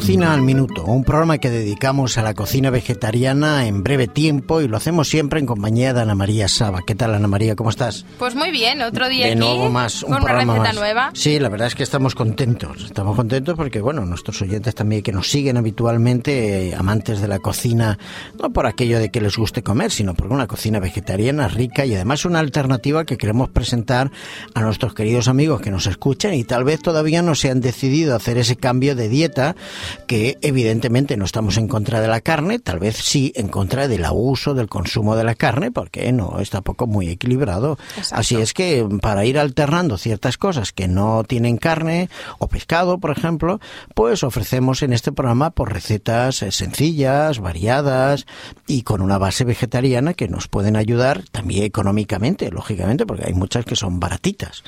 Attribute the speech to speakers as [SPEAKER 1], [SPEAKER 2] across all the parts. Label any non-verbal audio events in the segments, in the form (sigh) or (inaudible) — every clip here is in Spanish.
[SPEAKER 1] Cocina al Minuto, un programa que dedicamos a la cocina vegetariana en breve tiempo y lo hacemos siempre en compañía de Ana María Saba. ¿Qué tal, Ana María? ¿Cómo estás?
[SPEAKER 2] Pues muy bien, otro día
[SPEAKER 1] de
[SPEAKER 2] aquí
[SPEAKER 1] nuevo más, un
[SPEAKER 2] con una
[SPEAKER 1] programa
[SPEAKER 2] receta
[SPEAKER 1] más.
[SPEAKER 2] nueva.
[SPEAKER 1] Sí, la verdad es que estamos contentos. Estamos contentos porque, bueno, nuestros oyentes también que nos siguen habitualmente, eh, amantes de la cocina, no por aquello de que les guste comer, sino por una cocina vegetariana rica y además una alternativa que queremos presentar a nuestros queridos amigos que nos escuchan y tal vez todavía no se han decidido a hacer ese cambio de dieta que evidentemente no estamos en contra de la carne, tal vez sí en contra del abuso, del consumo de la carne, porque no está poco muy equilibrado.
[SPEAKER 2] Exacto.
[SPEAKER 1] Así es que para ir alternando ciertas cosas que no tienen carne o pescado, por ejemplo, pues ofrecemos en este programa por recetas eh, sencillas, variadas y con una base vegetariana que nos pueden ayudar también económicamente, lógicamente, porque hay muchas que son baratitas.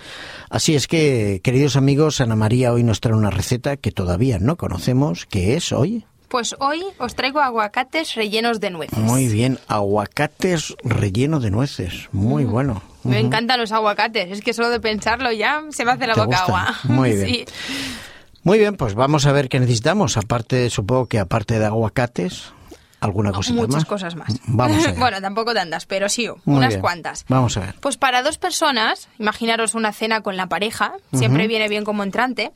[SPEAKER 1] Así es que, queridos amigos, Ana María hoy nos trae una receta que todavía no conocemos, que es hoy.
[SPEAKER 2] Pues hoy os traigo aguacates rellenos de nueces.
[SPEAKER 1] Muy bien, aguacates rellenos de nueces. Muy bueno.
[SPEAKER 2] Me encantan los aguacates, es que solo de pensarlo ya se me hace la
[SPEAKER 1] ¿Te
[SPEAKER 2] boca agua.
[SPEAKER 1] Muy (laughs) bien.
[SPEAKER 2] Sí.
[SPEAKER 1] Muy bien, pues vamos a ver qué necesitamos. Aparte, supongo que aparte de aguacates, alguna cosita
[SPEAKER 2] Muchas
[SPEAKER 1] más.
[SPEAKER 2] cosas más.
[SPEAKER 1] Vamos a ver. (laughs)
[SPEAKER 2] bueno, tampoco tantas, pero sí,
[SPEAKER 1] Muy
[SPEAKER 2] unas
[SPEAKER 1] bien.
[SPEAKER 2] cuantas.
[SPEAKER 1] Vamos a ver.
[SPEAKER 2] Pues para dos personas, imaginaros una cena con la pareja, siempre viene bien como entrante.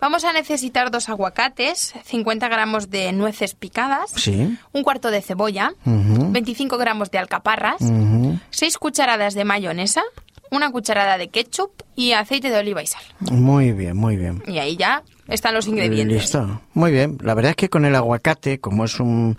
[SPEAKER 2] Vamos a necesitar dos aguacates, 50 gramos de nueces picadas,
[SPEAKER 1] Sí.
[SPEAKER 2] un cuarto de cebolla,
[SPEAKER 1] Ujú.
[SPEAKER 2] 25 gramos de alcaparras,
[SPEAKER 1] Ujú.
[SPEAKER 2] 6 cucharadas de mayonesa, una cucharada de ketchup y aceite de oliva y sal.
[SPEAKER 1] Muy bien, muy bien.
[SPEAKER 2] Y ahí ya están los ingredientes.
[SPEAKER 1] Listo. Muy bien. La verdad es que con el aguacate, como es un,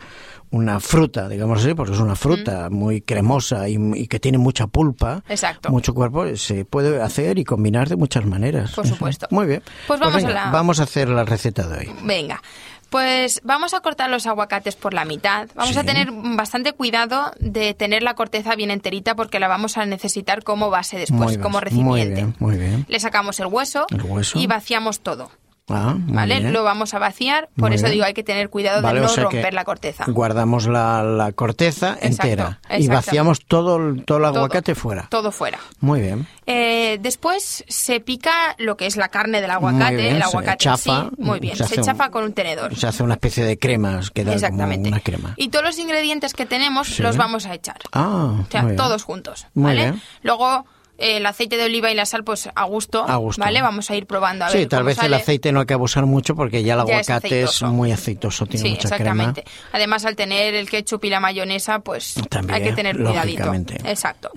[SPEAKER 1] una fruta, digamos así, porque es una fruta muy cremosa y, y que tiene mucha pulpa,
[SPEAKER 2] Exacto.
[SPEAKER 1] mucho cuerpo, se puede hacer y combinar de muchas maneras.
[SPEAKER 2] Por supuesto.
[SPEAKER 1] Muy bien.
[SPEAKER 2] Pues vamos
[SPEAKER 1] venga,
[SPEAKER 2] a la-
[SPEAKER 1] Vamos a hacer la receta de hoy.
[SPEAKER 2] Venga, pues vamos a cortar los aguacates por la mitad. Vamos
[SPEAKER 1] Sí.
[SPEAKER 2] a tener bastante cuidado de tener la corteza bien enterita porque la vamos a necesitar como base después,
[SPEAKER 1] Muy
[SPEAKER 2] como
[SPEAKER 1] Muy
[SPEAKER 2] recipiente.
[SPEAKER 1] bien, muy bien.
[SPEAKER 2] Le sacamos el hueso,
[SPEAKER 1] El hueso.
[SPEAKER 2] y vaciamos todo.
[SPEAKER 1] Ah, muy
[SPEAKER 2] ¿Vale?
[SPEAKER 1] bien.
[SPEAKER 2] Lo vamos a vaciar, por
[SPEAKER 1] Muy
[SPEAKER 2] eso
[SPEAKER 1] bien.
[SPEAKER 2] digo hay que tener cuidado
[SPEAKER 1] Vale,
[SPEAKER 2] de no
[SPEAKER 1] o sea
[SPEAKER 2] romper la corteza.
[SPEAKER 1] Guardamos la, la corteza
[SPEAKER 2] Exacto,
[SPEAKER 1] entera y
[SPEAKER 2] exacto.
[SPEAKER 1] vaciamos todo, el- todo el
[SPEAKER 2] Todo,
[SPEAKER 1] aguacate fuera.
[SPEAKER 2] Todo fuera.
[SPEAKER 1] Muy bien.
[SPEAKER 2] Eh, después se pica lo que es la carne del
[SPEAKER 1] Muy
[SPEAKER 2] aguacate,
[SPEAKER 1] bien,
[SPEAKER 2] el
[SPEAKER 1] se
[SPEAKER 2] aguacate en
[SPEAKER 1] chafa,
[SPEAKER 2] sí. Muy bien,
[SPEAKER 1] se
[SPEAKER 2] se,
[SPEAKER 1] hace un-
[SPEAKER 2] chafa con un tenedor.
[SPEAKER 1] Se hace una especie de crema, queda
[SPEAKER 2] Exactamente.
[SPEAKER 1] como una crema.
[SPEAKER 2] Y todos los ingredientes que tenemos
[SPEAKER 1] Sí.
[SPEAKER 2] los vamos a echar.
[SPEAKER 1] Ah,
[SPEAKER 2] O sea,
[SPEAKER 1] muy
[SPEAKER 2] todos juntos,
[SPEAKER 1] Muy
[SPEAKER 2] ¿vale?
[SPEAKER 1] bien.
[SPEAKER 2] Luego el aceite de oliva y la sal, pues a gusto,
[SPEAKER 1] A gusto.
[SPEAKER 2] ¿vale? Vamos a ir probando a
[SPEAKER 1] Sí,
[SPEAKER 2] ver
[SPEAKER 1] tal vez el
[SPEAKER 2] sale.
[SPEAKER 1] aceite no hay que abusar mucho porque ya el
[SPEAKER 2] Ya es
[SPEAKER 1] aguacate es,
[SPEAKER 2] aceitoso.
[SPEAKER 1] muy aceitoso, tiene
[SPEAKER 2] Sí,
[SPEAKER 1] mucha
[SPEAKER 2] exactamente.
[SPEAKER 1] crema.
[SPEAKER 2] Además, al tener el ketchup y la mayonesa, pues
[SPEAKER 1] También,
[SPEAKER 2] hay que tener cuidadito. Exacto.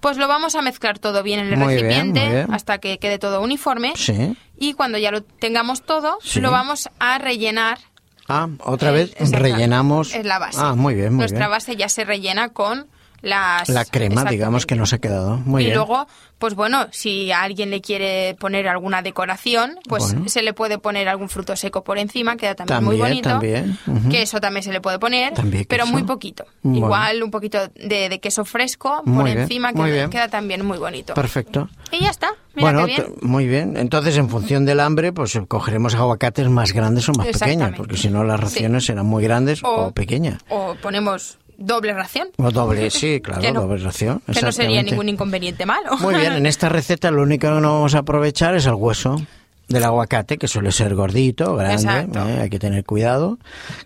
[SPEAKER 2] Pues lo vamos a mezclar todo bien en el
[SPEAKER 1] Muy bien,
[SPEAKER 2] recipiente
[SPEAKER 1] muy bien.
[SPEAKER 2] hasta que quede todo uniforme.
[SPEAKER 1] Sí.
[SPEAKER 2] Y cuando ya lo tengamos todo,
[SPEAKER 1] Sí.
[SPEAKER 2] lo vamos a rellenar.
[SPEAKER 1] Ah, otra
[SPEAKER 2] Eh,
[SPEAKER 1] vez rellenamos.
[SPEAKER 2] Es la base.
[SPEAKER 1] Ah, muy bien, muy
[SPEAKER 2] Nuestra
[SPEAKER 1] bien.
[SPEAKER 2] base ya se rellena con las...
[SPEAKER 1] La crema, digamos que nos ha quedado. Muy
[SPEAKER 2] y
[SPEAKER 1] bien.
[SPEAKER 2] luego, pues bueno, si a alguien le quiere poner alguna decoración, pues
[SPEAKER 1] Bueno.
[SPEAKER 2] se le puede poner algún fruto seco por encima, queda también, muy bonito.
[SPEAKER 1] también, ujú.
[SPEAKER 2] Queso también se le puede poner,
[SPEAKER 1] También
[SPEAKER 2] pero muy poquito.
[SPEAKER 1] Bueno.
[SPEAKER 2] Igual un poquito de, de queso fresco por
[SPEAKER 1] bien,
[SPEAKER 2] encima, que queda también muy bonito.
[SPEAKER 1] Perfecto.
[SPEAKER 2] Y ya está, mira
[SPEAKER 1] bueno,
[SPEAKER 2] bien.
[SPEAKER 1] muy bien. Entonces, en función del hambre, pues cogeremos aguacates más grandes o más pequeños, porque si no las raciones serán muy grandes o, pequeñas.
[SPEAKER 2] O ponemos doble ración.
[SPEAKER 1] O doble, sí, (laughs) claro,
[SPEAKER 2] Que no-
[SPEAKER 1] doble ración.
[SPEAKER 2] Que no sería ningún inconveniente malo.
[SPEAKER 1] Muy bien, en esta receta lo único que no vamos a aprovechar es el hueso del aguacate, que suele ser gordito, grande. ¿eh? hay que tener cuidado,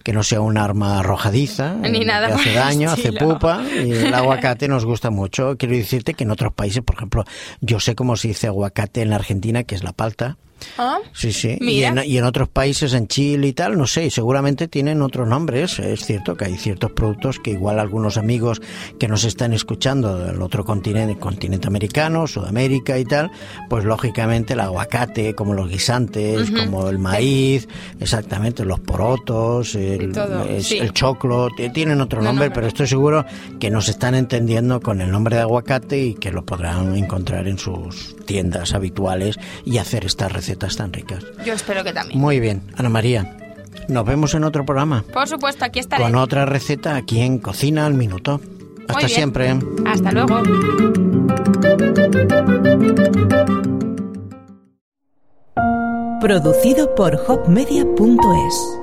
[SPEAKER 1] que no sea un arma arrojadiza,
[SPEAKER 2] Ni
[SPEAKER 1] eh,
[SPEAKER 2] nada
[SPEAKER 1] que hace daño, hace pupa, y el (laughs) aguacate nos gusta mucho. Quiero decirte que en otros países, por ejemplo, yo sé cómo se dice aguacate en la Argentina, que es la palta,
[SPEAKER 2] Ah,
[SPEAKER 1] Sí, sí. Y en, y en otros países, en Chile y tal, no sé, y seguramente tienen otros nombres. Es cierto que hay ciertos productos que igual algunos amigos que nos están escuchando del otro continente, continente americano, Sudamérica y tal, pues lógicamente el aguacate, como los guisantes, como el maíz, exactamente, los porotos, el,
[SPEAKER 2] Y todo,
[SPEAKER 1] es-
[SPEAKER 2] sí.
[SPEAKER 1] el choclo, tienen otro
[SPEAKER 2] No,
[SPEAKER 1] nombre,
[SPEAKER 2] no, no.
[SPEAKER 1] pero estoy seguro que nos están entendiendo con el nombre de aguacate y que lo podrán encontrar en sus tiendas habituales y hacer estas recetas tan ricas.
[SPEAKER 2] yo espero que también.
[SPEAKER 1] Muy bien, Ana María. Nos vemos en otro programa
[SPEAKER 2] Por supuesto, aquí estaré.
[SPEAKER 1] con otra receta aquí en Cocina al Minuto. Hasta
[SPEAKER 2] Muy bien.
[SPEAKER 1] siempre.
[SPEAKER 2] Hasta luego.
[SPEAKER 3] Producido por hopmedia.es